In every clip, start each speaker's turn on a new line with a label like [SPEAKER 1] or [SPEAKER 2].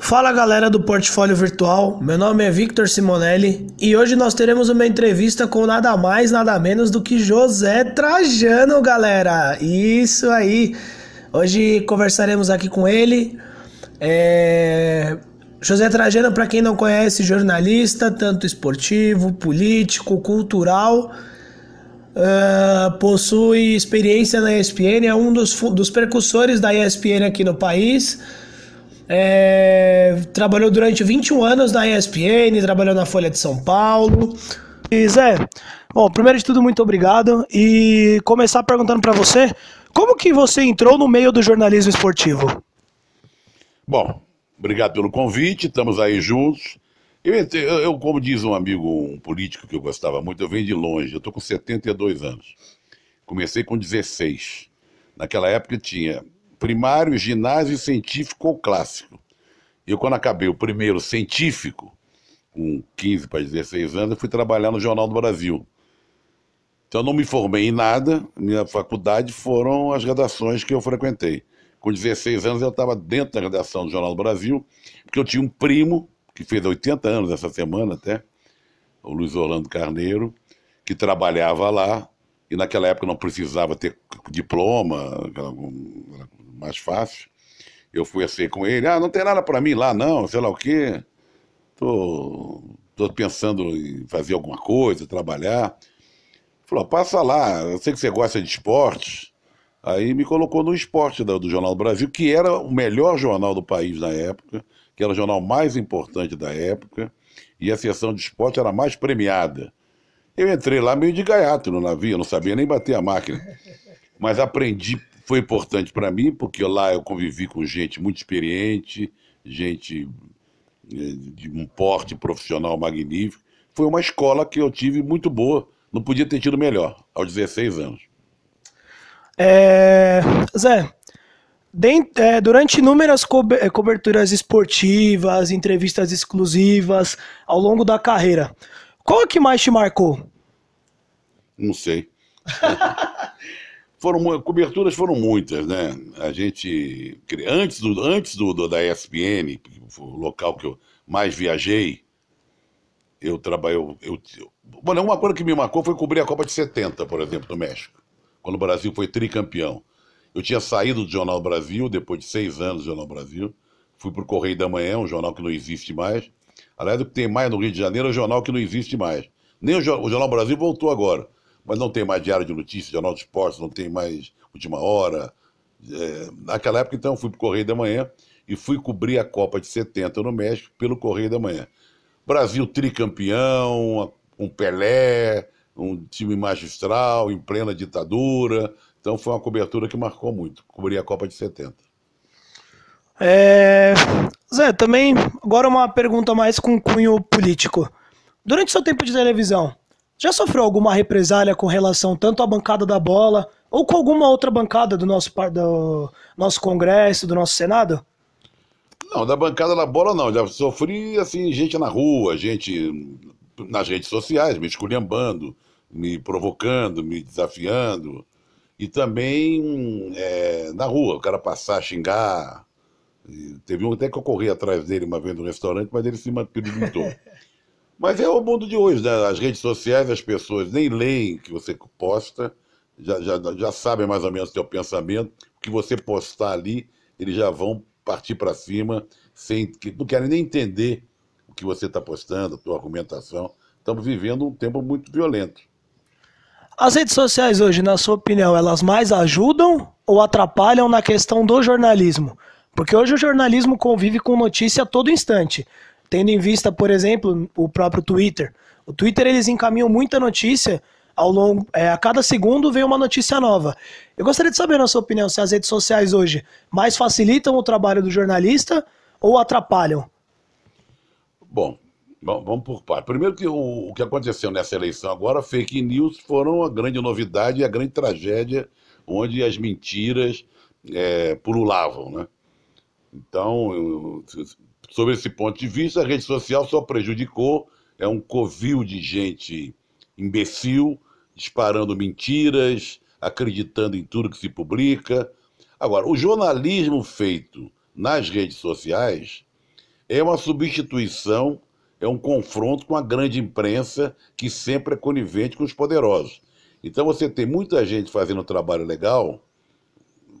[SPEAKER 1] Fala galera do Portfólio Virtual, meu nome é Victor Simonelli e hoje nós teremos uma entrevista com nada mais, nada menos do que José Trajano, galera. Isso aí. Hoje conversaremos aqui com ele. É... José Trajano, para quem não conhece, jornalista, tanto esportivo, político, cultural. Uh, possui experiência na ESPN, é um dos, dos percussores da ESPN aqui no país. É, trabalhou durante 21 anos na ESPN, trabalhou na Folha de São Paulo. E Zé, bom, primeiro de tudo, muito obrigado. E começar perguntando para você, como que você entrou no meio do jornalismo esportivo?
[SPEAKER 2] Bom, obrigado pelo convite, estamos aí juntos. Eu, eu, como diz um amigo, um político que eu gostava muito, eu venho de longe, eu estou com 72 anos. Comecei com 16. Naquela época tinha primário, ginásio científico ou clássico. Eu, quando acabei o primeiro científico, com 15 para 16 anos, eu fui trabalhar no Jornal do Brasil. Então, eu não me formei em nada, minha faculdade foram as redações que eu frequentei. Com 16 anos, eu estava dentro da redação do Jornal do Brasil, porque eu tinha um primo, que fez 80 anos essa semana até, o Luiz Orlando Carneiro, que trabalhava lá, e naquela época não precisava ter diploma, mais fácil. Eu fui assim com ele, ah, não tem nada para mim lá não, sei lá o quê. Tô, tô pensando em fazer alguma coisa, trabalhar. Falou, passa lá, eu sei que você gosta de esportes. Aí me colocou no esporte do, do Jornal do Brasil, que era o melhor jornal do país na época, que era o jornal mais importante da época, e a seção de esporte era mais premiada. Eu entrei lá meio de gaiato no navio, não sabia nem bater a máquina. Mas aprendi foi importante para mim, porque lá eu convivi com gente muito experiente, gente eh, de um porte profissional magnífico. Foi uma escola que eu tive muito boa, não podia ter tido melhor, aos 16 anos.
[SPEAKER 1] É... Zé, é, durante inúmeras eh, coberturas esportivas, entrevistas exclusivas ao longo da carreira, qual é que mais te marcou?
[SPEAKER 2] Não sei. foram coberturas foram muitas, né? A gente antes do antes do, do da ESPN, o local que eu mais viajei, eu trabalhei eu, eu, uma coisa que me marcou foi cobrir a Copa de 70, por exemplo, no México, quando o Brasil foi tricampeão. Eu tinha saído do Jornal Brasil depois de seis anos do Jornal Brasil, fui para o Correio da Manhã, um jornal que não existe mais. Aliás, o que tem mais no Rio de Janeiro é um jornal que não existe mais. Nem o, o Jornal Brasil voltou agora mas não tem mais Diário de Notícias, Jornal de Esportes, não tem mais Última Hora. É, naquela época, então, fui para o Correio da Manhã e fui cobrir a Copa de 70 no México pelo Correio da Manhã. Brasil tricampeão, um Pelé, um time magistral, em plena ditadura. Então foi uma cobertura que marcou muito, cobrir a Copa de 70.
[SPEAKER 1] É... Zé, também agora uma pergunta mais com cunho político. Durante seu tempo de televisão, já sofreu alguma represália com relação tanto à bancada da bola ou com alguma outra bancada do nosso, do nosso Congresso, do nosso Senado?
[SPEAKER 2] Não, da bancada da bola não. Já sofri, assim, gente na rua, gente nas redes sociais, me esculhambando, me provocando, me desafiando. E também é, na rua, o cara passar, xingar. E teve um até que eu corri atrás dele uma vez no restaurante, mas ele se perguntou. Mas é o mundo de hoje, né? As redes sociais, as pessoas nem leem o que você posta, já, já, já sabem mais ou menos o seu pensamento. O que você postar ali, eles já vão partir para cima, sem não querem nem entender o que você está postando, a tua argumentação. Estamos vivendo um tempo muito violento.
[SPEAKER 1] As redes sociais hoje, na sua opinião, elas mais ajudam ou atrapalham na questão do jornalismo? Porque hoje o jornalismo convive com notícia a todo instante. Tendo em vista, por exemplo, o próprio Twitter. O Twitter eles encaminham muita notícia ao longo, é, a cada segundo vem uma notícia nova. Eu gostaria de saber, na sua opinião, se as redes sociais hoje mais facilitam o trabalho do jornalista ou atrapalham?
[SPEAKER 2] Bom, vamos por parte. Primeiro que o, o, que aconteceu nessa eleição agora, fake news foram a grande novidade e a grande tragédia, onde as mentiras é, pululavam, né? Então, eu, Sobre esse ponto de vista, a rede social só prejudicou, é um covil de gente imbecil, disparando mentiras, acreditando em tudo que se publica. Agora, o jornalismo feito nas redes sociais é uma substituição, é um confronto com a grande imprensa que sempre é conivente com os poderosos. Então você tem muita gente fazendo um trabalho legal,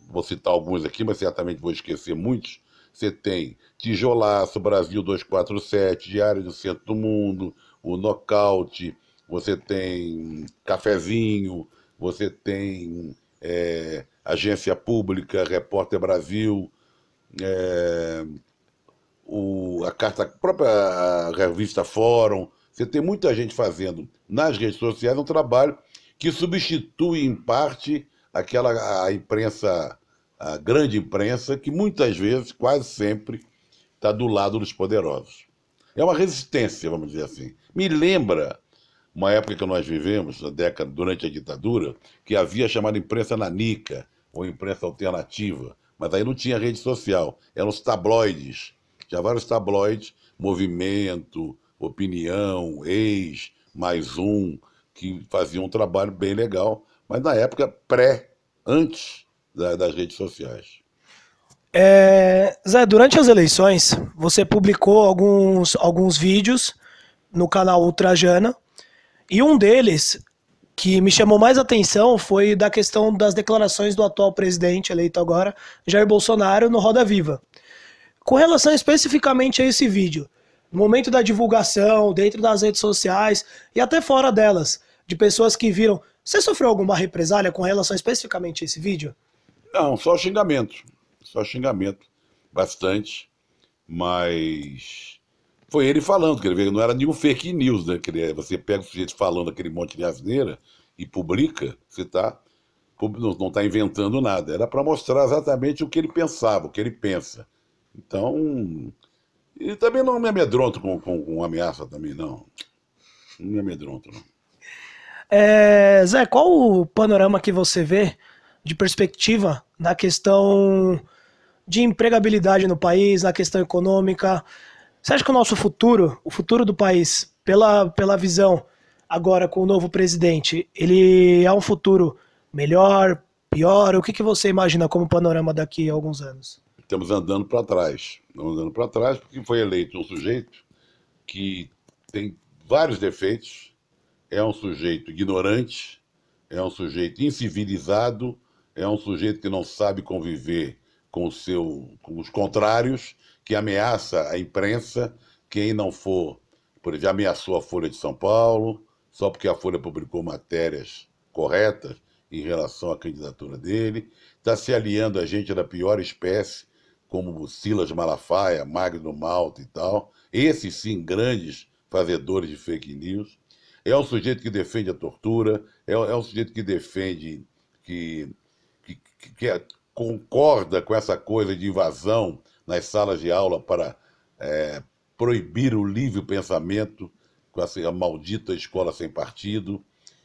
[SPEAKER 2] vou citar alguns aqui, mas certamente vou esquecer muitos. Você tem Tijolaço, Brasil 247, Diário do Centro do Mundo, o Nocaute, você tem Cafezinho, você tem é, Agência Pública, Repórter Brasil, é, o, a carta, a própria revista Fórum. Você tem muita gente fazendo nas redes sociais um trabalho que substitui em parte aquela a imprensa, a grande imprensa, que muitas vezes, quase sempre, está do lado dos poderosos. É uma resistência, vamos dizer assim. Me lembra uma época que nós vivemos, na década, durante a ditadura, que havia chamada imprensa nanica, ou imprensa alternativa, mas aí não tinha rede social, eram os tabloides. Tinha vários tabloides, Movimento, Opinião, Ex, Mais Um, que faziam um trabalho bem legal, mas na época pré, antes da, das redes sociais.
[SPEAKER 1] É, Zé, durante as eleições, você publicou alguns, alguns vídeos no canal Ultrajana, e um deles que me chamou mais atenção foi da questão das declarações do atual presidente eleito agora, Jair Bolsonaro, no Roda Viva. Com relação especificamente a esse vídeo, no momento da divulgação, dentro das redes sociais e até fora delas, de pessoas que viram, você sofreu alguma represália com relação especificamente a esse vídeo?
[SPEAKER 2] Não, só xingamento. Só xingamento. Bastante. Mas foi ele falando, quer ver, não era nenhum fake news, né? Você pega o sujeito falando aquele monte de asneira e publica, você tá, não está inventando nada. Era para mostrar exatamente o que ele pensava, o que ele pensa. Então, e também não me amedronto com, com, com ameaça também, não. Não me amedronto, não.
[SPEAKER 1] É, Zé, qual o panorama que você vê de perspectiva na questão de empregabilidade no país, na questão econômica? Você acha que o nosso futuro, o futuro do país, pela, pela visão agora com o novo presidente, ele é um futuro melhor, pior? O que, que você imagina como panorama daqui a alguns anos?
[SPEAKER 2] Estamos andando para trás. Estamos andando para trás porque foi eleito um sujeito que tem vários defeitos, é um sujeito ignorante, é um sujeito incivilizado, é um sujeito que não sabe conviver com, o seu, com os contrários que ameaça a imprensa, quem não for, por exemplo, ameaçou a Folha de São Paulo, só porque a Folha publicou matérias corretas em relação à candidatura dele, está se aliando a gente da pior espécie, como Silas Malafaia, Magno Malta e tal, esses sim grandes fazedores de fake news. É um sujeito que defende a tortura, é, é um sujeito que defende, que, que, é, concorda com essa coisa de invasão nas salas de aula para é, proibir o livre pensamento com essa maldita escola sem partido.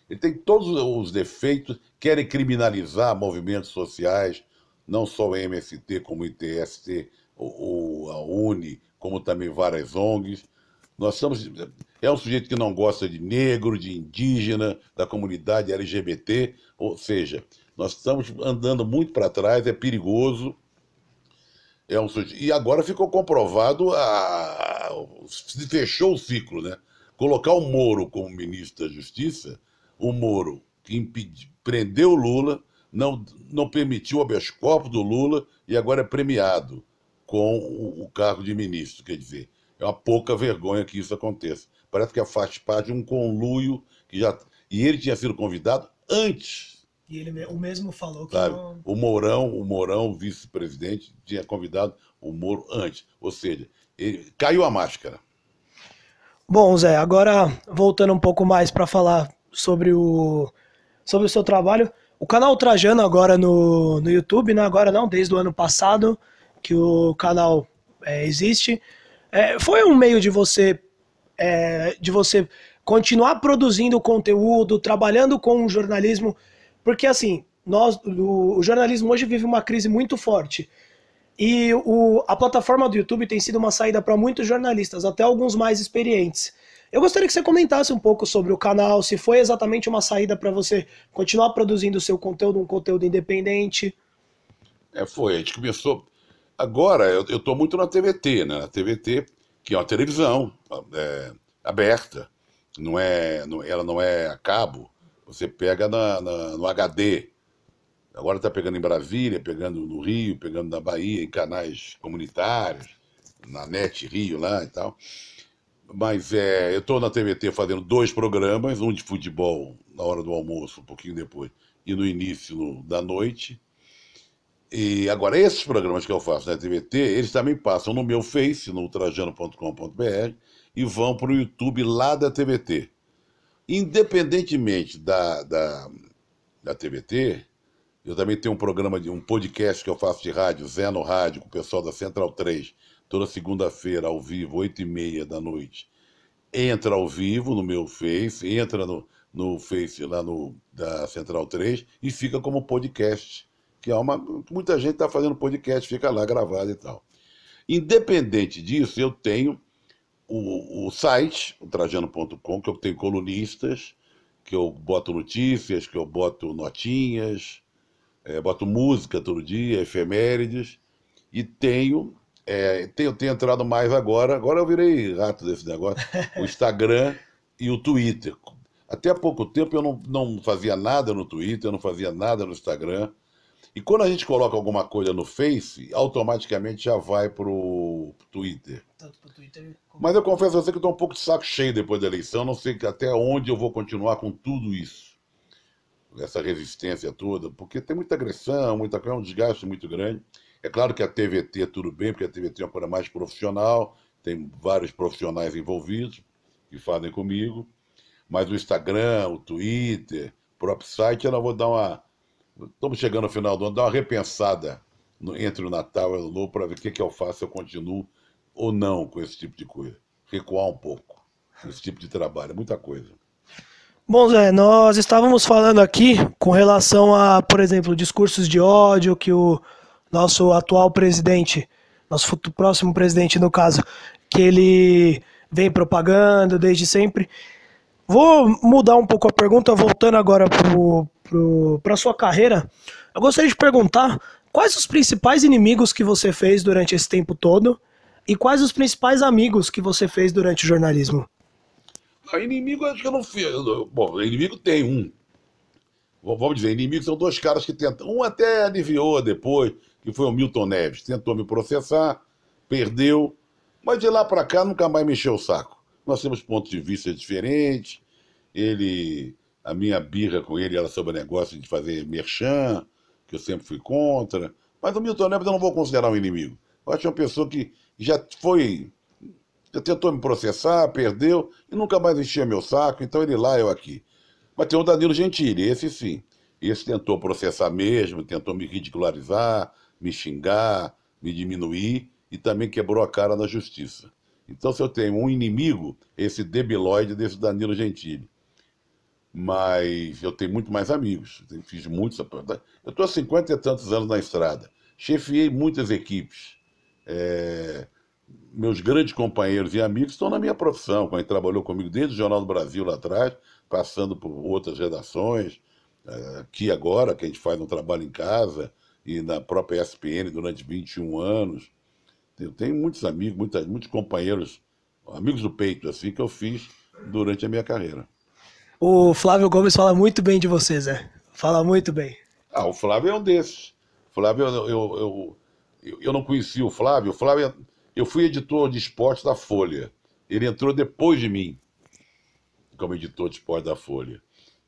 [SPEAKER 2] Ele tem todos os defeitos, querem criminalizar movimentos sociais, não só o MST, como o ITST, ou, a UNE, como também várias ONGs. Nós estamos. É um sujeito que não gosta de negro, de indígena, da comunidade LGBT, ou seja, nós estamos andando muito para trás, é perigoso. É um e agora ficou comprovado, a, se fechou o ciclo, né? Colocar o Moro como ministro da Justiça, o Moro que prendeu o Lula, não, não permitiu o habeas corpus do Lula e agora é premiado com o, o, cargo de ministro. Quer dizer, é uma pouca vergonha que isso aconteça. Parece que faz parte de um conluio que já. E ele tinha sido convidado antes
[SPEAKER 1] e ele o mesmo falou que Sabe? não...
[SPEAKER 2] O Mourão, o Mourão, vice-presidente, tinha convidado o Moro antes. Ou seja, ele, caiu a máscara.
[SPEAKER 1] Bom, Zé, agora voltando um pouco mais para falar sobre o, sobre o seu trabalho. O canal Trajano agora no, no YouTube, né? agora não, desde o ano passado que o canal é, existe. É, foi um meio de você é, de você continuar produzindo conteúdo, trabalhando com o jornalismo porque, assim, nós, o, o jornalismo hoje vive uma crise muito forte. E o, a plataforma do YouTube tem sido uma saída para muitos jornalistas, até alguns mais experientes. Eu gostaria que você comentasse um pouco sobre o canal, se foi exatamente uma saída para você continuar produzindo o seu conteúdo, um conteúdo independente.
[SPEAKER 2] É, foi. A gente começou. Agora, eu estou muito na TVT, né? Na TVT, que é uma televisão é, aberta, não é, não, ela não é a cabo, você pega na, na, no HD. Agora está pegando em Brasília, pegando no Rio, pegando na Bahia, em canais comunitários, na NET Rio lá e tal. Mas é, eu estou na TVT fazendo dois programas, um de futebol na hora do almoço, um pouquinho depois, e no início no, da noite. E agora, esses programas que eu faço na TVT, eles também passam no meu Face, no trajano.com.br, e vão para o YouTube lá da TVT. Independentemente da, da, da TVT, eu também tenho um programa, de um podcast que eu faço de rádio, Zé no Rádio, com o pessoal da Central 3, toda segunda-feira, ao vivo, 8 e meia da noite. Entra ao vivo no meu Face, entra no, no Face lá no, da Central 3 e fica como podcast. Que é uma. Muita gente está fazendo podcast, fica lá gravado e tal. Independente disso, eu tenho o, o site, o trajano.com, que eu tenho colunistas, que eu boto notícias, que eu boto notinhas, é, boto música todo dia, efemérides, e tenho é, tenho, tenho entrado mais agora, agora eu virei rato desse negócio, o Instagram e o Twitter. Até há pouco tempo eu não, não fazia nada no Twitter, eu não fazia nada no Instagram. E quando a gente coloca alguma coisa no Face, automaticamente já vai pro Twitter. Tanto pro Twitter como... Mas eu confesso a você que estou um pouco de saco cheio depois da eleição, não sei até onde eu vou continuar com tudo isso. Essa resistência toda, porque tem muita agressão, muita é um desgaste muito grande. É claro que a TVT tudo bem, porque a TVT é uma coisa mais profissional, tem vários profissionais envolvidos que fazem comigo, mas o Instagram, o Twitter, o próprio site, eu não vou dar uma. Estamos chegando ao final do ano, dar uma repensada no, entre o Natal e o Novo para ver o que, que eu faço, se eu continuo ou não com esse tipo de coisa. Recuar um pouco esse tipo de trabalho, é muita coisa.
[SPEAKER 1] Bom, Zé, nós estávamos falando aqui com relação a, por exemplo, discursos de ódio que o nosso atual presidente, nosso futuro, próximo presidente no caso, que ele vem propagando desde sempre. Vou mudar um pouco a pergunta, voltando agora para a sua carreira. Eu gostaria de perguntar quais os principais inimigos que você fez durante esse tempo todo e quais os principais amigos que você fez durante o jornalismo?
[SPEAKER 2] A inimigo acho que eu não fiz. Bom, inimigo tem um. Vamos dizer, inimigos são dois caras que tentam. Um até aliviou depois, que foi o Milton Neves. Tentou me processar, perdeu, mas de lá para cá nunca mais mexeu o saco. Nós temos pontos de vista diferentes. Ele, a minha birra com ele era sobre o negócio de fazer merchan, que eu sempre fui contra. Mas o Milton Neves eu não vou considerar um inimigo. Eu acho uma pessoa que já foi. Já tentou me processar, perdeu e nunca mais enchia meu saco, então ele lá, eu aqui. Mas tem o Danilo Gentili, esse sim. Esse tentou processar mesmo, tentou me ridicularizar, me xingar, me diminuir e também quebrou a cara na justiça. Então, se eu tenho um inimigo, esse debilóide desse Danilo Gentili. Mas eu tenho muito mais amigos. Fiz muitos. Eu estou há 50 e tantos anos na estrada. Chefiei muitas equipes. É... Meus grandes companheiros e amigos estão na minha profissão. Quando trabalhou comigo desde o Jornal do Brasil lá atrás, passando por outras redações. É, aqui agora, que a gente faz um trabalho em casa e na própria ESPN durante 21 anos. Eu tenho muitos amigos, muitos companheiros, amigos do peito, assim, que eu fiz durante a minha carreira.
[SPEAKER 1] O Flávio Gomes fala muito bem de você, Zé. Fala muito bem.
[SPEAKER 2] Ah, o Flávio é um desses. Flávio, eu, eu, eu, eu não conhecia o Flávio. O Flávio, eu fui editor de esportes da Folha. Ele entrou depois de mim, como editor de esportes da Folha.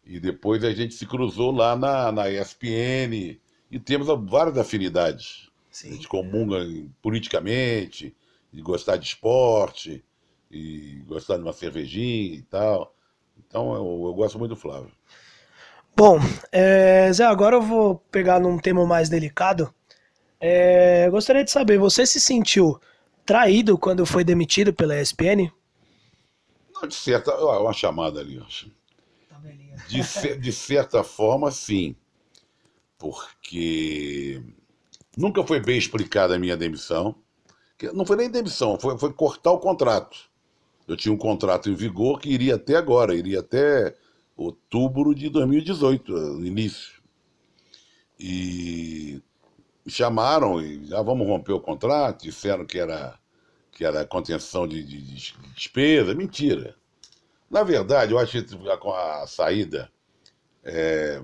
[SPEAKER 2] E depois a gente se cruzou lá na, na ESPN, e temos várias afinidades. Sim. A gente comunga politicamente, de gostar de esporte, e gostar de uma cervejinha e tal. Então eu, eu gosto muito do Flávio.
[SPEAKER 1] Bom, é, Zé, agora eu vou pegar num tema mais delicado. É, gostaria de saber, você se sentiu traído quando foi demitido pela ESPN?
[SPEAKER 2] Não, de certa, uma chamada ali, acho. Tá de, de certa forma, sim porque nunca foi bem explicada a minha demissão. Não foi nem demissão, foi, foi cortar o contrato. Eu tinha um contrato em vigor que iria até agora, iria até outubro de 2018, no início. E me chamaram e já ah, vamos romper o contrato, disseram que era, que era contenção de, de, de despesa. Mentira. Na verdade, eu acho que com a saída é,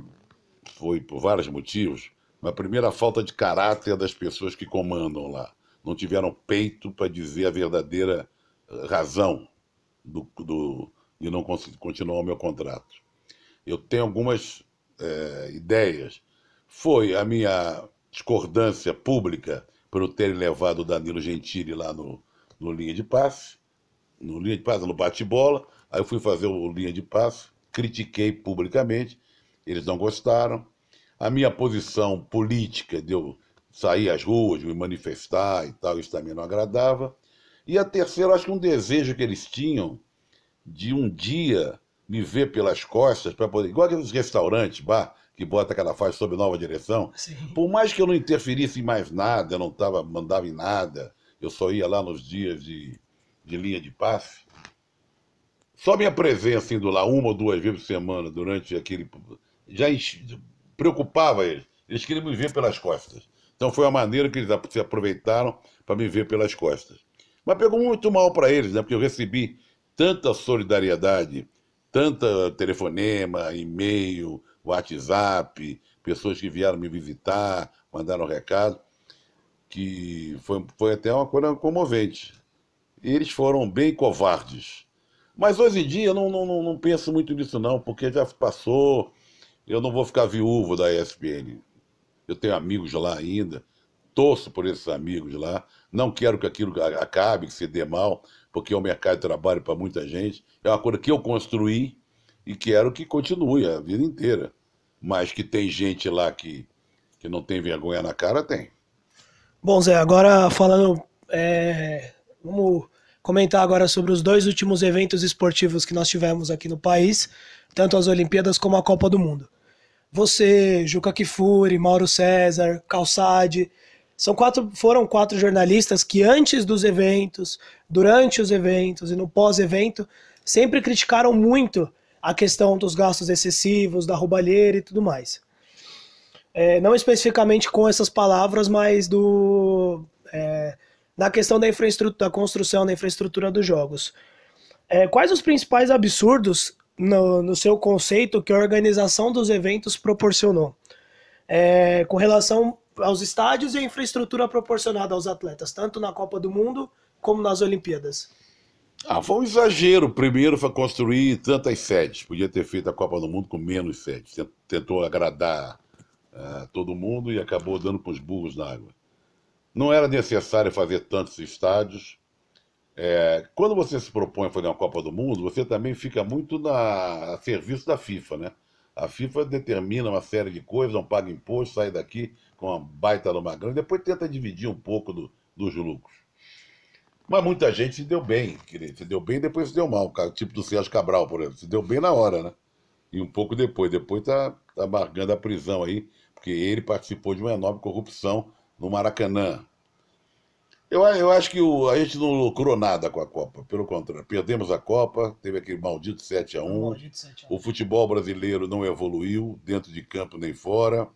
[SPEAKER 2] foi por vários motivos, mas a primeira falta de caráter das pessoas que comandam lá. Não tiveram peito para dizer a verdadeira razão do, do, de não continuar o meu contrato. Eu tenho algumas é, ideias. Foi a minha discordância pública por eu ter levado o Danilo Gentili lá no, no linha de passe, no linha de passe, no bate-bola. Aí eu fui fazer o linha de passe, critiquei publicamente, eles não gostaram. A minha posição política de eu sair às ruas, me manifestar e tal, isso também não agradava. E a terceira, acho que um desejo que eles tinham de um dia me ver pelas costas para poder. Igual aqueles restaurantes, bar, que bota aquela faixa sob nova direção. Sim. Por mais que eu não interferisse em mais nada, eu não tava, mandava em nada, eu só ia lá nos dias de, de linha de passe. Só minha presença indo lá uma ou duas vezes por semana durante aquele. já preocupava eles. Eles queriam me ver pelas costas. Então foi a maneira que eles se aproveitaram para me ver pelas costas. Mas pegou muito mal para eles, né? Porque eu recebi tanta solidariedade, tanta telefonema, e-mail, WhatsApp, pessoas que vieram me visitar, mandaram recado, que foi, foi até uma coisa comovente. Eles foram bem covardes. Mas hoje em dia eu não, não, não penso muito nisso não, porque já passou, eu não vou ficar viúvo da ESPN. Eu tenho amigos lá ainda, torço por esses amigos lá, não quero que aquilo acabe, que se dê mal, porque é um mercado de trabalho para muita gente. É uma coisa que eu construí e quero que continue a vida inteira. Mas que tem gente lá que, que não tem vergonha na cara, tem.
[SPEAKER 1] Bom, Zé, agora falando. É, vamos comentar agora sobre os dois últimos eventos esportivos que nós tivemos aqui no país, tanto as Olimpíadas como a Copa do Mundo. Você, Juca Kifuri, Mauro César, Calçade, são quatro, foram quatro jornalistas que antes dos eventos, durante os eventos e no pós-evento, sempre criticaram muito a questão dos gastos excessivos, da roubalheira e tudo mais. É, não especificamente com essas palavras, mas do é, na questão da infraestrutura, da construção da infraestrutura dos jogos. É, quais os principais absurdos no, no, seu conceito que a organização dos eventos proporcionou? É, com relação aos estádios e a infraestrutura proporcionada aos atletas, tanto na Copa do Mundo como nas Olimpíadas?
[SPEAKER 2] Ah, foi um exagero. Primeiro foi construir tantas sedes. Podia ter feito a Copa do Mundo com menos sedes. Tentou agradar uh, todo mundo e acabou dando com os burros na água. Não era necessário fazer tantos estádios. É, quando você se propõe a fazer uma Copa do Mundo, você também fica muito na, a serviço da FIFA, né? A FIFA determina uma série de coisas, não paga imposto, sai daqui com uma baita numa grana, depois tenta dividir um pouco do, dos lucros. Mas muita gente se deu bem, querido. Se deu bem depois se deu mal. Tipo do Sérgio Cabral, por exemplo. Se deu bem na hora, né? E um pouco depois. Depois tá, tá marcando a prisão aí, porque ele participou de uma enorme corrupção no Maracanã. Eu, eu acho que o, a gente não lucrou nada com a Copa. Pelo contrário, perdemos a Copa, teve aquele maldito 7 a 1 O futebol brasileiro não evoluiu, dentro de campo nem fora.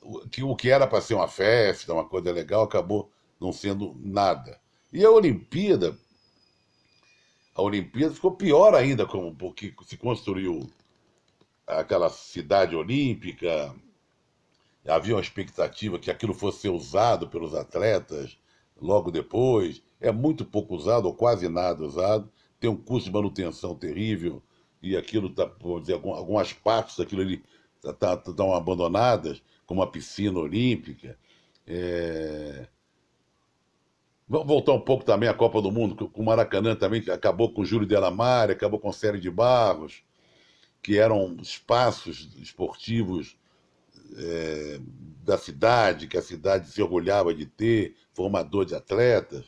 [SPEAKER 2] O que, o que era para ser uma festa, uma coisa legal, acabou não sendo nada. E a Olimpíada, a Olimpíada ficou pior ainda, como, porque se construiu aquela cidade olímpica, havia uma expectativa que aquilo fosse ser usado pelos atletas logo depois. É muito pouco usado, ou quase nada usado. Tem um custo de manutenção terrível e aquilo está, vamos dizer, algumas partes daquilo ali estão tá, tá, abandonadas, como a piscina olímpica. É... Vamos voltar um pouco também à Copa do Mundo, com o Maracanã também, que acabou com o Júlio Delamare, acabou com a Série de Barros, que eram espaços esportivos é, da cidade, que a cidade se orgulhava de ter, formador de atletas.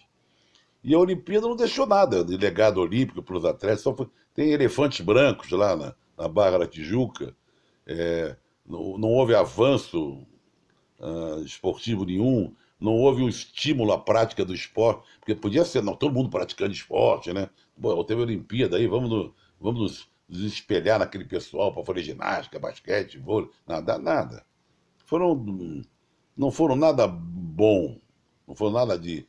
[SPEAKER 2] E a Olimpíada não deixou nada de legado olímpico para os atletas. Só foi, tem elefantes brancos lá na, na Barra da Tijuca. É, não, não, houve avanço uh, esportivo nenhum. Não houve um estímulo à prática do esporte. Porque podia ser, não, todo mundo praticando esporte, né? Bom, teve a Olimpíada aí, vamos, no, vamos nos, nos espelhar naquele pessoal para fazer ginástica, basquete, vôlei. Nada, nada foram não foram nada bom, não foram nada de.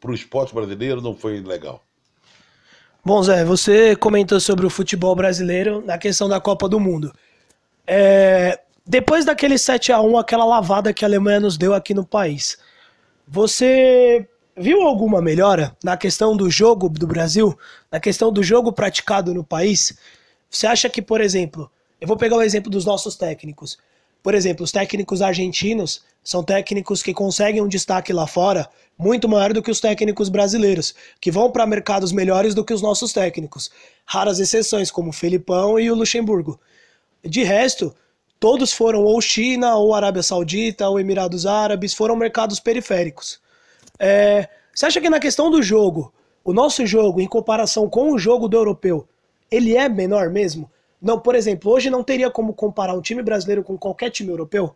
[SPEAKER 2] Para o esporte brasileiro não foi legal.
[SPEAKER 1] Bom, Zé, você comentou sobre o futebol brasileiro na questão da Copa do Mundo. É, depois daquele 7 a 1 aquela lavada que a Alemanha nos deu aqui no país, você viu alguma melhora na questão do jogo do Brasil, na questão do jogo praticado no país? Você acha que, por exemplo, eu vou pegar o exemplo dos nossos técnicos. Por exemplo, os técnicos argentinos são técnicos que conseguem um destaque lá fora muito maior do que os técnicos brasileiros, que vão para mercados melhores do que os nossos técnicos. Raras exceções, como o Felipão e o Luxemburgo. De resto, todos foram ou China, ou Arábia Saudita, ou Emirados Árabes, foram mercados periféricos. É, você acha que na questão do jogo, o nosso jogo, em comparação com o jogo do europeu, ele é menor mesmo? Não, por exemplo, hoje não teria como comparar um time brasileiro com qualquer time europeu?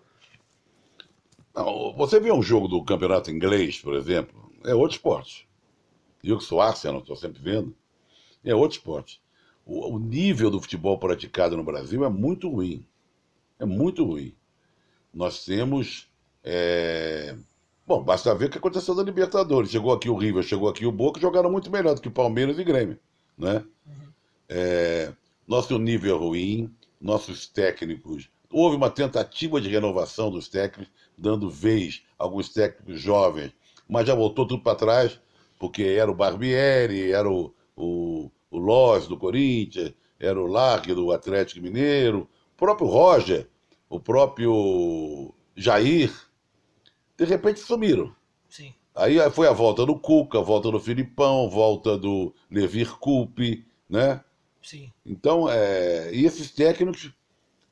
[SPEAKER 2] Não, você vê um jogo do campeonato inglês, por exemplo, é outro esporte. Eu que sou Arsenal, estou sempre vendo, é outro esporte. O, o, nível do futebol praticado no Brasil é muito ruim. É muito ruim. Nós temos. É... Bom, basta ver o que aconteceu na Libertadores. Chegou aqui o River, chegou aqui o Boca, jogaram muito melhor do que o Palmeiras e Grêmio. Né? Uhum. É... Nosso nível é ruim, nossos técnicos Houve uma tentativa de renovação dos técnicos, dando vez a alguns técnicos jovens, mas já voltou tudo para trás, porque era o Barbieri, era o, o, o Loz do Corinthians, era o Largue do Atlético Mineiro, o próprio Roger, o próprio Jair, de repente sumiram. Sim. Aí foi a volta do Cuca, a volta do Filipão, volta do Levir Coupe, né? Sim. Então, é, e esses técnicos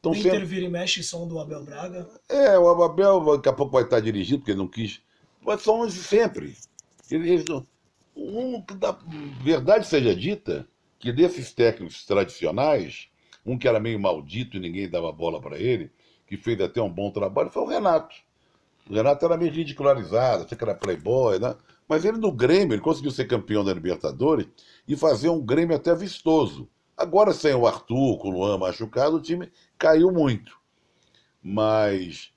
[SPEAKER 1] então, o Inter vira e mexe som do Abel Braga.
[SPEAKER 2] É, o Abel daqui a pouco vai estar dirigindo, porque ele não quis. Mas são de sempre. Eles, um, da verdade seja dita, que desses técnicos tradicionais, um que era meio maldito e ninguém dava bola para ele, que fez até um bom trabalho, foi o Renato. O Renato era meio ridicularizado, achei que era playboy, né? Mas ele no Grêmio, ele conseguiu ser campeão da Libertadores e fazer um Grêmio até vistoso. Agora, sem o Arthur, com o Luan machucado, o time caiu muito. Mas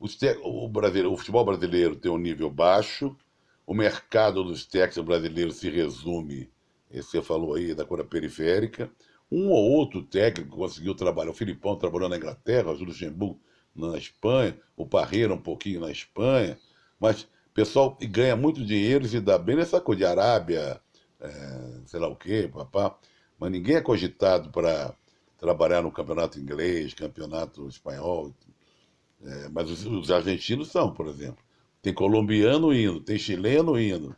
[SPEAKER 2] o, brasileiro, o futebol brasileiro tem um nível baixo, o mercado dos técnicos brasileiros se resume, você falou aí, da cor periférica. Um ou outro técnico conseguiu trabalhar. O Filipão trabalhou na Inglaterra, o Luxemburgo na Espanha, o Parreira um pouquinho na Espanha, mas o pessoal ganha muito dinheiro e se dá bem nessa coisa de Arábia, é, sei lá o quê, papá. Mas ninguém é cogitado para trabalhar no campeonato inglês, campeonato espanhol. É, mas os, os, argentinos são, por exemplo. Tem colombiano indo, tem chileno indo,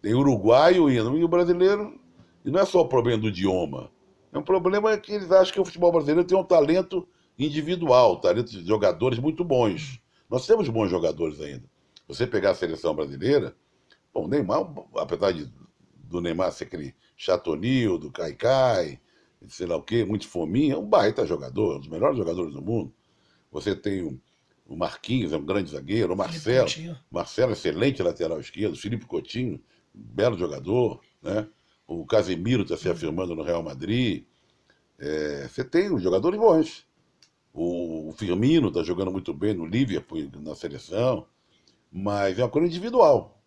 [SPEAKER 2] tem uruguaio indo. E o brasileiro, e não é só o problema do idioma, é um problema que eles acham que o futebol brasileiro tem um talento individual, talento de jogadores muito bons. Nós temos bons jogadores ainda. Você pegar a seleção brasileira, bom, o Neymar, apesar de, do Neymar ser aquele chatonil, do Caicai, sei lá o quê, muito fominha, um baita jogador, um dos melhores jogadores do mundo. Você tem o, o Marquinhos, é um grande zagueiro, o Marcelo, Marcelo, excelente lateral esquerdo, Felipe Coutinho, belo jogador, né? O Casemiro está se afirmando no Real Madrid. É, você tem jogadores bons. O, o Firmino está jogando muito bem no Liverpool, na seleção. Mas é uma coisa individual.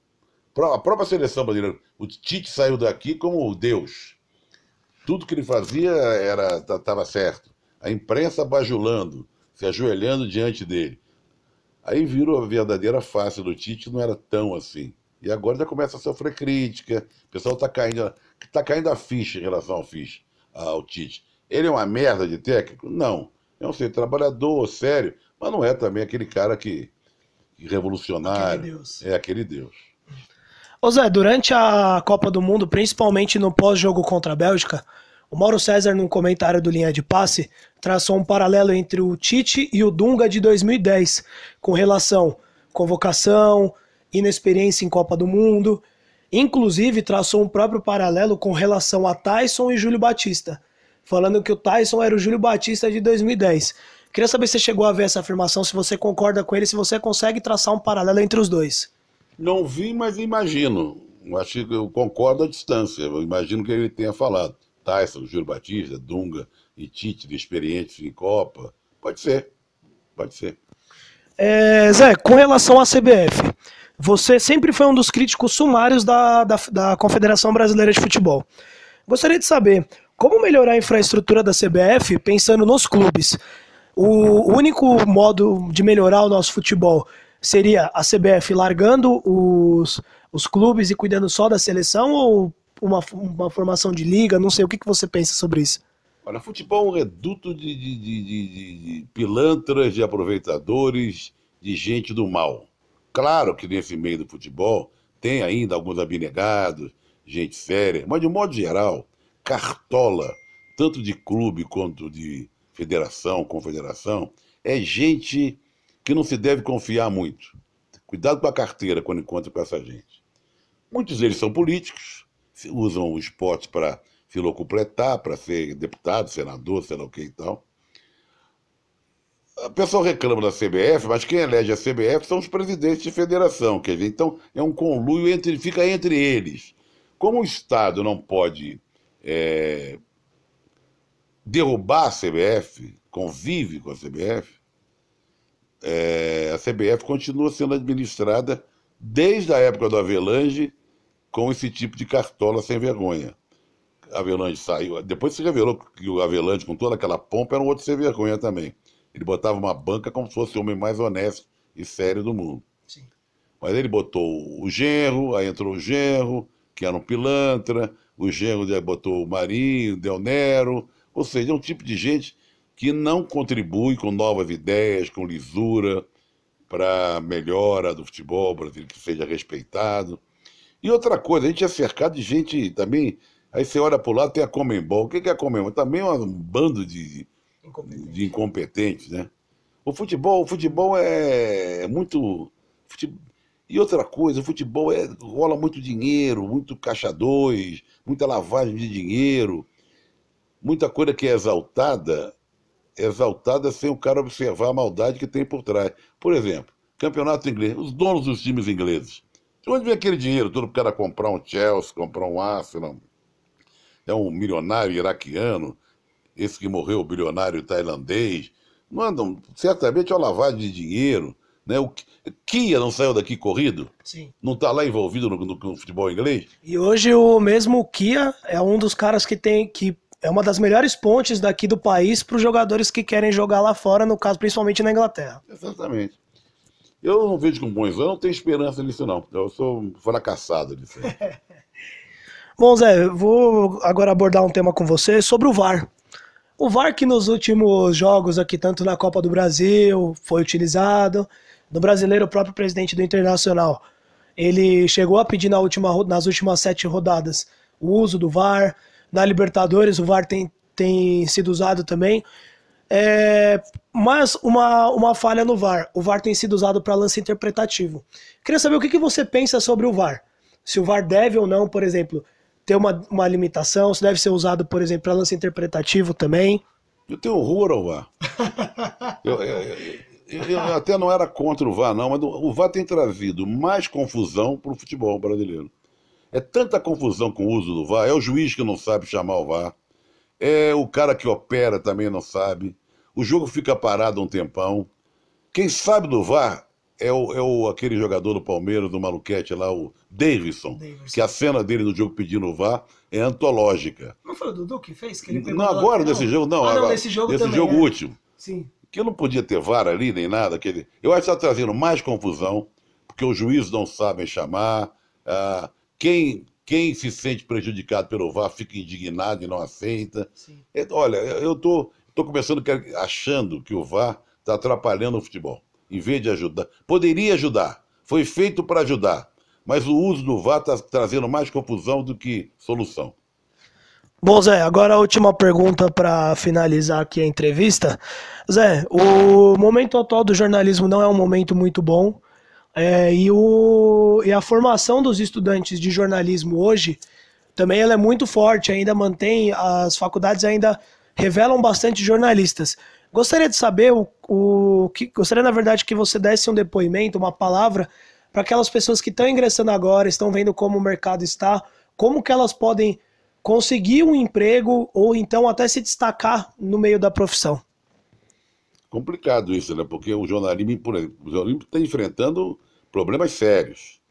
[SPEAKER 2] A própria seleção brasileira, o Tite saiu daqui como Deus tudo que ele fazia era estava certo. A imprensa bajulando, se ajoelhando diante dele. Aí virou a verdadeira face do Tite, não era tão assim. E agora já começa a sofrer crítica, o pessoal está caindo, tá caindo a ficha em relação ao, ficha, ao Tite. Ele é uma merda de técnico? Não. É um ser trabalhador, sério, mas não é também aquele cara que, que revolucionário. Aquele Deus. É aquele Deus.
[SPEAKER 1] Ô Zé, durante a Copa do Mundo, principalmente no pós-jogo contra a Bélgica, o Mauro César, num comentário do Linha de Passe, traçou um paralelo entre o Tite e o Dunga de 2010, com relação convocação, inexperiência em Copa do Mundo. Inclusive, traçou um próprio paralelo com relação a Tyson e Júlio Batista, falando que o Tyson era o Júlio Batista de 2010. Queria saber se você chegou a ver essa afirmação, se você concorda com ele, se você consegue traçar um paralelo entre os dois.
[SPEAKER 2] Não vi, mas imagino. Acho que eu concordo à distância. Eu imagino que ele tenha falado. Tyson, Júlio Batista, Dunga e Tite, de experientes em Copa. Pode ser. Pode ser.
[SPEAKER 1] É, Zé, com relação à CBF, você sempre foi um dos críticos sumários da, da, da Confederação Brasileira de Futebol. Gostaria de saber como melhorar a infraestrutura da CBF pensando nos clubes. O único modo de melhorar o nosso futebol seria a CBF largando os, os clubes e cuidando só da seleção ou uma, uma formação de liga? Não sei, o que, que você pensa sobre isso?
[SPEAKER 2] Olha, futebol é um reduto de, de, de, de, pilantras, de aproveitadores, de gente do mal. Claro que nesse meio do futebol tem ainda alguns abnegados, gente séria, mas de um modo geral, cartola, tanto de clube quanto de federação, confederação, é gente que não se deve confiar muito. Cuidado com a carteira quando encontra com essa gente. Muitos deles são políticos, usam o esporte para filocupletar para ser deputado, senador, sei lá o que e tal. A pessoa reclama da CBF, mas quem elege a CBF são os presidentes de federação, quer dizer, então é um conluio entre, fica entre eles. Como o Estado não pode é, derrubar a CBF, convive com a CBF, é, a CBF continua sendo administrada desde a época do Avelange com esse tipo de cartola sem vergonha. Avelange saiu. Depois se revelou que o Avelange, com toda aquela pompa, era um outro sem vergonha também. Ele botava uma banca como se fosse o homem mais honesto e sério do mundo. Sim. Mas ele botou o genro, aí entrou o genro, que era um pilantra, o genro botou o Marinho, o Del Nero, ou seja, é um tipo de gente que não contribui com novas ideias, com lisura, para melhora do futebol brasileiro, que seja respeitado. E outra coisa, a gente é cercado de gente também Aí você olha para o lado, tem a Comembol. O que é a Comembol? Também é um bando de, Incompetente. de incompetentes, né? O futebol, o futebol é, é muito. E outra coisa, o futebol é, rola muito dinheiro, muito caixa dois, muita lavagem de dinheiro, muita coisa que é exaltada, exaltada sem o cara observar a maldade que tem por trás. Por exemplo, campeonato inglês, os donos dos times ingleses. De onde vem aquele dinheiro todo para o cara comprar um Chelsea, comprar um Arsenal, é um milionário iraquiano, esse que morreu, o bilionário tailandês. Não andam, certamente é uma lavagem de dinheiro. Né? O Kia não saiu daqui corrido? Sim. Não está lá envolvido no, no, no, futebol inglês?
[SPEAKER 1] E hoje o mesmo Kia é um dos caras que tem que é uma das melhores pontes daqui do país para os jogadores que querem jogar lá fora, no caso principalmente na Inglaterra.
[SPEAKER 2] Exatamente. Eu não vejo com bons olhos, não tenho esperança nisso não. Eu sou fracassado nisso.
[SPEAKER 1] Bom, Zé, vou agora abordar um tema com você sobre o VAR. O VAR que nos últimos jogos aqui, tanto na Copa do Brasil, foi utilizado, no brasileiro, o próprio presidente do Internacional, ele chegou a pedir na última, nas últimas sete rodadas o uso do VAR. Na Libertadores, o VAR tem, tem sido usado também. É, mas uma, uma falha no VAR. O VAR tem sido usado para lance interpretativo. Queria saber o que, que você pensa sobre o VAR. Se o VAR deve ou não, por exemplo, ter uma, uma limitação? Se deve ser usado, por exemplo, para lance interpretativo também?
[SPEAKER 2] Eu tenho horror ao VAR. eu, eu, eu, eu, até não era contra o VAR, não, mas o VAR tem trazido mais confusão para o futebol brasileiro. É tanta confusão com o uso do VAR, é o juiz que não sabe chamar o VAR, é o cara que opera também não sabe, o jogo fica parado um tempão. Quem sabe do VAR é o, é o aquele jogador do Palmeiras, do Maluquete lá, o Davidson, que a cena dele no jogo pedindo VAR é antológica.
[SPEAKER 1] Não foi o Dudu que fez? Que
[SPEAKER 2] não, agora nesse jogo, não. Ah, agora, não, nesse jogo nesse jogo
[SPEAKER 1] é.
[SPEAKER 2] último.
[SPEAKER 1] Sim.
[SPEAKER 2] Que não podia ter VAR ali, nem nada. Aquele... Eu acho que está trazendo mais confusão, porque os juízes não sabem chamar. Ah, quem, quem se sente prejudicado pelo VAR fica indignado e não aceita. É, olha, eu estou tô, tô começando achando que o VAR está atrapalhando o futebol em vez de ajudar. Poderia ajudar, foi feito para ajudar, mas o uso do VAR está trazendo mais confusão do que solução.
[SPEAKER 1] Bom, Zé, agora a última pergunta para finalizar aqui a entrevista. Zé, o momento atual do jornalismo não é um momento muito bom. É, e, o, e a formação dos estudantes de jornalismo hoje também ela é muito forte, ainda mantém, as faculdades ainda revelam bastante jornalistas. Gostaria de saber o, o que gostaria na verdade que você desse um depoimento, uma palavra para aquelas pessoas que estão ingressando agora, estão vendo como o mercado está, como que elas podem conseguir um emprego ou então até se destacar no meio da profissão.
[SPEAKER 2] complicado isso, né? Porque o jornalismo, por exemplo, o jornalismo está enfrentando problemas sérios.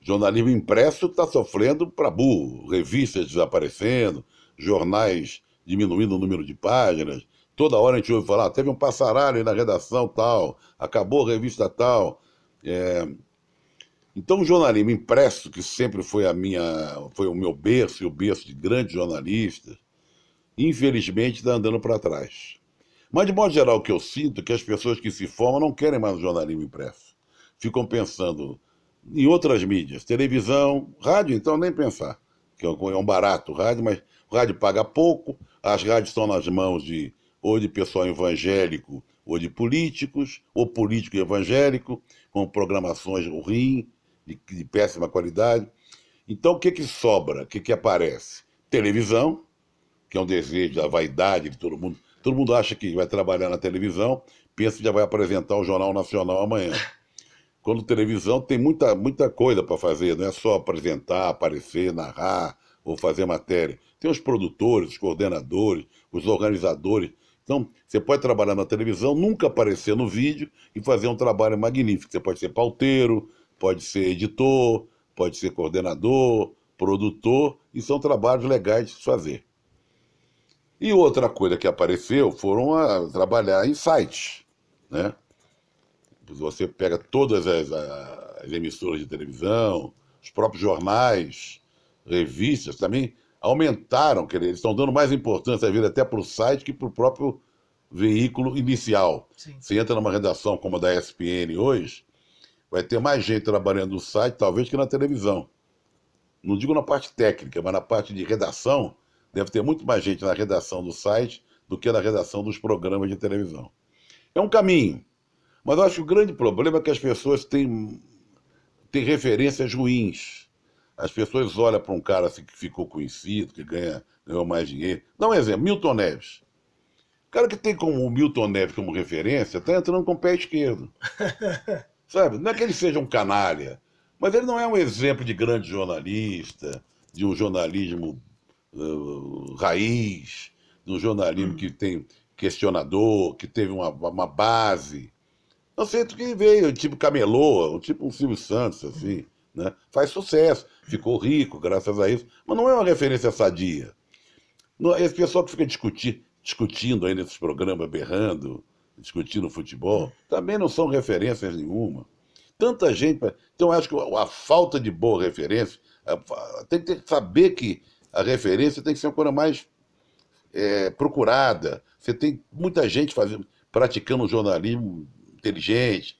[SPEAKER 2] Jornalismo impresso está sofrendo para burro, revistas desaparecendo, jornais diminuindo o número de páginas. Toda hora a gente ouve falar, ah, teve um passaralho na redação tal, acabou a revista tal. É... Então o jornalismo impresso, que sempre foi a minha, foi o meu berço e o berço de grandes jornalistas, infelizmente está andando para trás. Mas, de modo geral, o que eu sinto é que as pessoas que se formam não querem mais o jornalismo impresso. Ficam pensando em outras mídias, televisão, rádio, então nem pensar, que é um barato rádio, mas o rádio paga pouco, as rádios estão nas mãos de ou de pessoal evangélico, ou de políticos, ou político evangélico, com programações ruins, de, de péssima qualidade. Então, o que, que sobra? O que, que aparece? Televisão, que é um desejo da vaidade de todo mundo Todo mundo acha que vai trabalhar na televisão, pensa que já vai apresentar o Jornal Nacional amanhã. Quando televisão tem muita, muita coisa para fazer, não é só apresentar, aparecer, narrar ou fazer matéria. Tem os produtores, os coordenadores, os organizadores. Então, você pode trabalhar na televisão, nunca aparecer no vídeo e fazer um trabalho magnífico. Você pode ser pauteiro, pode ser editor, pode ser coordenador, produtor, e são trabalhos legais de se fazer. E outra coisa que apareceu foram a trabalhar em sites, né? Você pega todas as, as emissoras de televisão, os próprios jornais, revistas também aumentaram, quer dizer, eles estão dando mais importância à vida até para o site que para o próprio veículo inicial. Sim. Você entra numa redação como a da ESPN hoje, vai ter mais gente trabalhando no site, talvez, que na televisão. Não digo na parte técnica, mas na parte de redação, Deve ter muito mais gente na redação do site do que na redação dos programas de televisão. É um caminho. Mas eu acho que o grande problema é que as pessoas têm, têm referências ruins. As pessoas olham para um cara assim que ficou conhecido, que ganha, ganhou mais dinheiro. Dá um exemplo, Milton Neves. O cara que tem como o Milton Neves como referência está entrando com o pé esquerdo. Sabe? Não é que ele seja um canalha, mas ele não é um exemplo de grande jornalista, de um jornalismo uh, raiz, de um jornalismo que tem questionador, que teve uma, uma base. Sei do que veio, tipo Camelô, tipo um Silvio Santos, assim, né? Faz sucesso, ficou rico graças a isso, mas não é uma referência sadia. Esse pessoal que fica discutir, discutindo aí nesses programas, berrando, discutindo futebol, também não são referências nenhuma. Tanta gente. Então, acho que a falta de boa referência tem que saber que a referência tem que ser uma coisa mais é, procurada. Você tem muita gente fazendo, praticando jornalismo inteligente.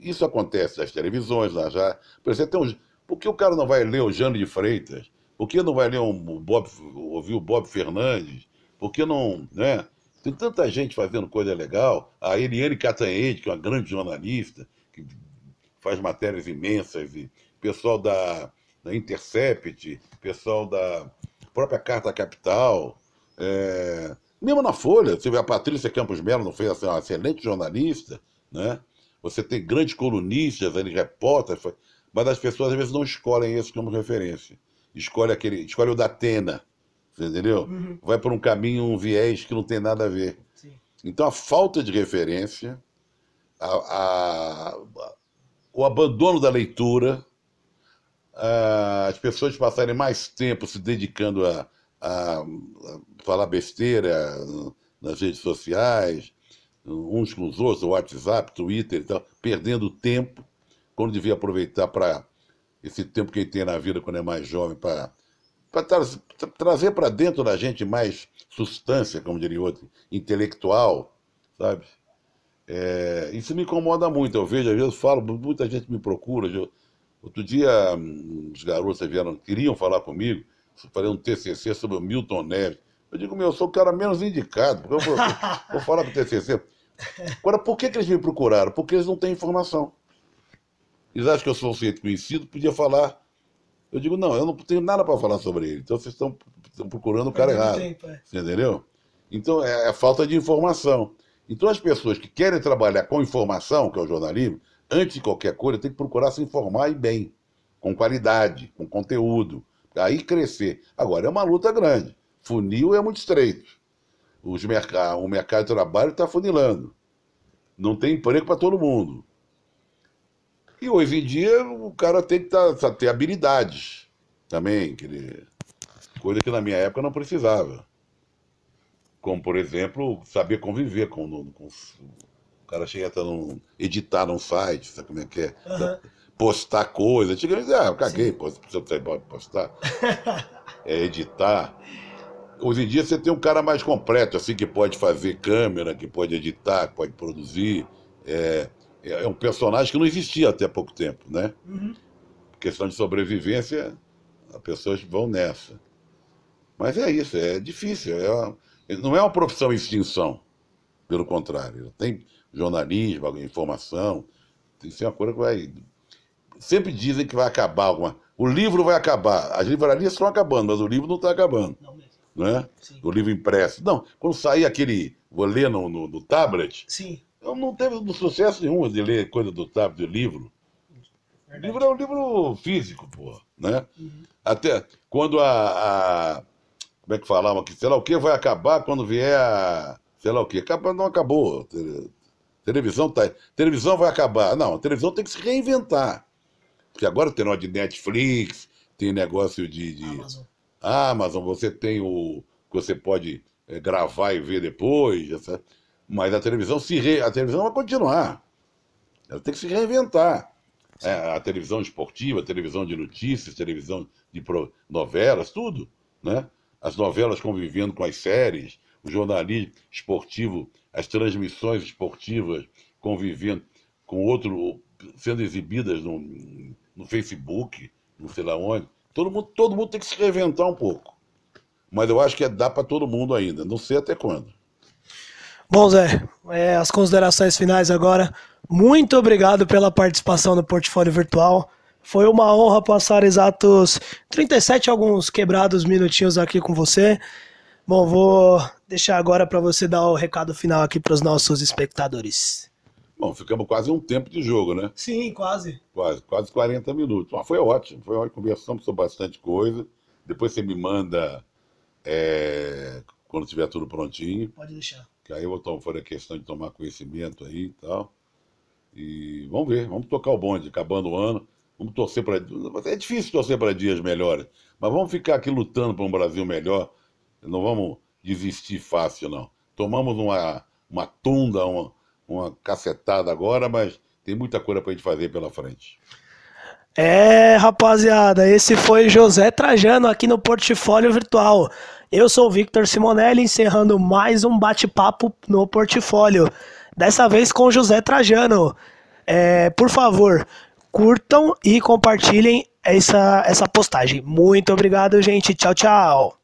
[SPEAKER 2] Isso acontece nas televisões, lá já. Por exemplo, tem um, por que o cara não vai ler o Jânio de Freitas? Por que não vai ler um Bob, ouvir o Bob Fernandes? Por que não, né? Tem tanta gente fazendo coisa legal. A Eliane Catanhede, que é uma grande jornalista, que faz matérias imensas, e pessoal da, da Intercept, pessoal da própria Carta Capital, é... mesmo na Folha, a Patrícia Campos Melo, não fez assim, uma excelente jornalista, né? Você tem grandes colunistas, repórteres, mas as pessoas às vezes não escolhem esse como referência. Escolhe aquele, escolhe o da Atena, entendeu? Uhum. Vai por um caminho, um viés que não tem nada a ver. Sim. Então a falta de referência, a, a, o abandono da leitura, as pessoas passarem mais tempo se dedicando a, a, a falar besteira nas redes sociais, uns com os outros, WhatsApp, Twitter e tal, perdendo tempo, quando devia aproveitar para esse tempo que ele tem na vida quando é mais jovem, para tra trazer para dentro da gente mais substância, como diria outro, intelectual, sabe? É, isso me incomoda muito. Eu vejo, às vezes falo, muita gente me procura. Eu, Outro dia, os garotos vieram, queriam falar comigo, fazer um TCC sobre o Milton Neves. Eu digo, meu, eu sou o cara menos indicado, porque eu vou, vou falar com o TCC. Agora, por que, que eles me procuraram? Porque eles não têm informação. Eles acham que eu sou um sujeito conhecido, podia falar. Eu digo, não, eu não tenho nada para falar sobre ele. Então vocês estão, estão procurando o cara errado. Tempo, é. Entendeu? Então é, é falta de informação. Então as pessoas que querem trabalhar com informação, que é o jornalismo, antes de qualquer coisa, tem que procurar se informar e bem, com qualidade, com conteúdo. Aí crescer. Agora, é uma luta grande. Funil é muito estreito. Os merc o mercado de trabalho está funilando. não tem emprego para todo mundo. E hoje em dia o cara tem que tá, tá, ter habilidades também, que coisa que na minha época não precisava. Como, por exemplo, saber conviver com, com o cara chega a num, editar num site, sabe como é que é? Uhum. Postar coisa. Antigamente, ah, eu caguei, pô, você pode postar. é editar. Hoje em dia você tem um cara mais completo, assim, que pode fazer câmera, que pode editar, que pode produzir. É, é um personagem que não existia até pouco tempo, né? Uhum. Questão de sobrevivência, as pessoas vão nessa. Mas é isso, é difícil. É uma, não é uma profissão em extinção. Pelo contrário. Tem jornalismo, informação. Tem ser uma coisa que vai. Sempre dizem que vai acabar alguma. O livro vai acabar. As livrarias estão acabando, mas o livro não está acabando. Não Né? O livro impresso. Não, quando sair aquele. Vou ler no, no, no tablet.
[SPEAKER 1] Sim.
[SPEAKER 2] Eu não teve sucesso nenhum de ler coisa do tablet, do livro. O livro é um livro físico, pô. Né? Uhum. Até quando a, a, Como é que falava que sei lá o que vai acabar quando vier a. Sei lá o que. Acaba, não acabou. Televisão tá. Televisão vai acabar. Não, a televisão tem que se reinventar. Porque agora tem negócio de Netflix, tem negócio de. de... Amazon. Amazon, você tem o. que você pode é, gravar e ver depois. Essa... Mas a televisão se re... a televisão vai continuar. Ela tem que se reinventar. É, a televisão esportiva, a televisão de notícias, televisão de pro... novelas, tudo. Né? As novelas convivendo com as séries, o jornalismo esportivo, as transmissões esportivas convivendo com outro, sendo exibidas no, no Facebook, não sei lá onde. Todo mundo, todo mundo tem que se reinventar um pouco. Mas eu acho que é, dá para todo mundo ainda. Não sei até quando.
[SPEAKER 1] Bom, Zé, é, as considerações finais agora. Muito obrigado pela participação no Portfólio Virtual. Foi uma honra passar exatos 37, alguns quebrados minutinhos aqui com você. Bom, vou deixar agora para você dar o recado final aqui para os nossos espectadores.
[SPEAKER 2] Bom, ficamos quase um tempo de jogo, né?
[SPEAKER 1] Sim, quase.
[SPEAKER 2] Quase, quase 40 minutos. Mas foi ótimo, foi ótimo. Conversamos sobre bastante coisa. Depois você me manda é, quando tiver tudo prontinho.
[SPEAKER 1] Pode deixar.
[SPEAKER 2] Que aí eu vou for a questão de tomar conhecimento aí e tal. E vamos ver, vamos tocar o bonde, acabando o ano. Vamos torcer para. É difícil torcer para dias melhores, mas vamos ficar aqui lutando para um Brasil melhor. Não vamos desistir fácil, não. Tomamos uma, uma tunda, uma, uma cacetada agora, mas tem muita coisa para gente fazer pela frente.
[SPEAKER 1] É, rapaziada, esse foi José Trajano aqui no Portfólio Virtual. Eu sou o Victor Simonelli, encerrando mais um bate-papo no Portfólio. Dessa vez com José Trajano. É, por favor, curtam e compartilhem essa, essa postagem. Muito obrigado, gente. Tchau, tchau.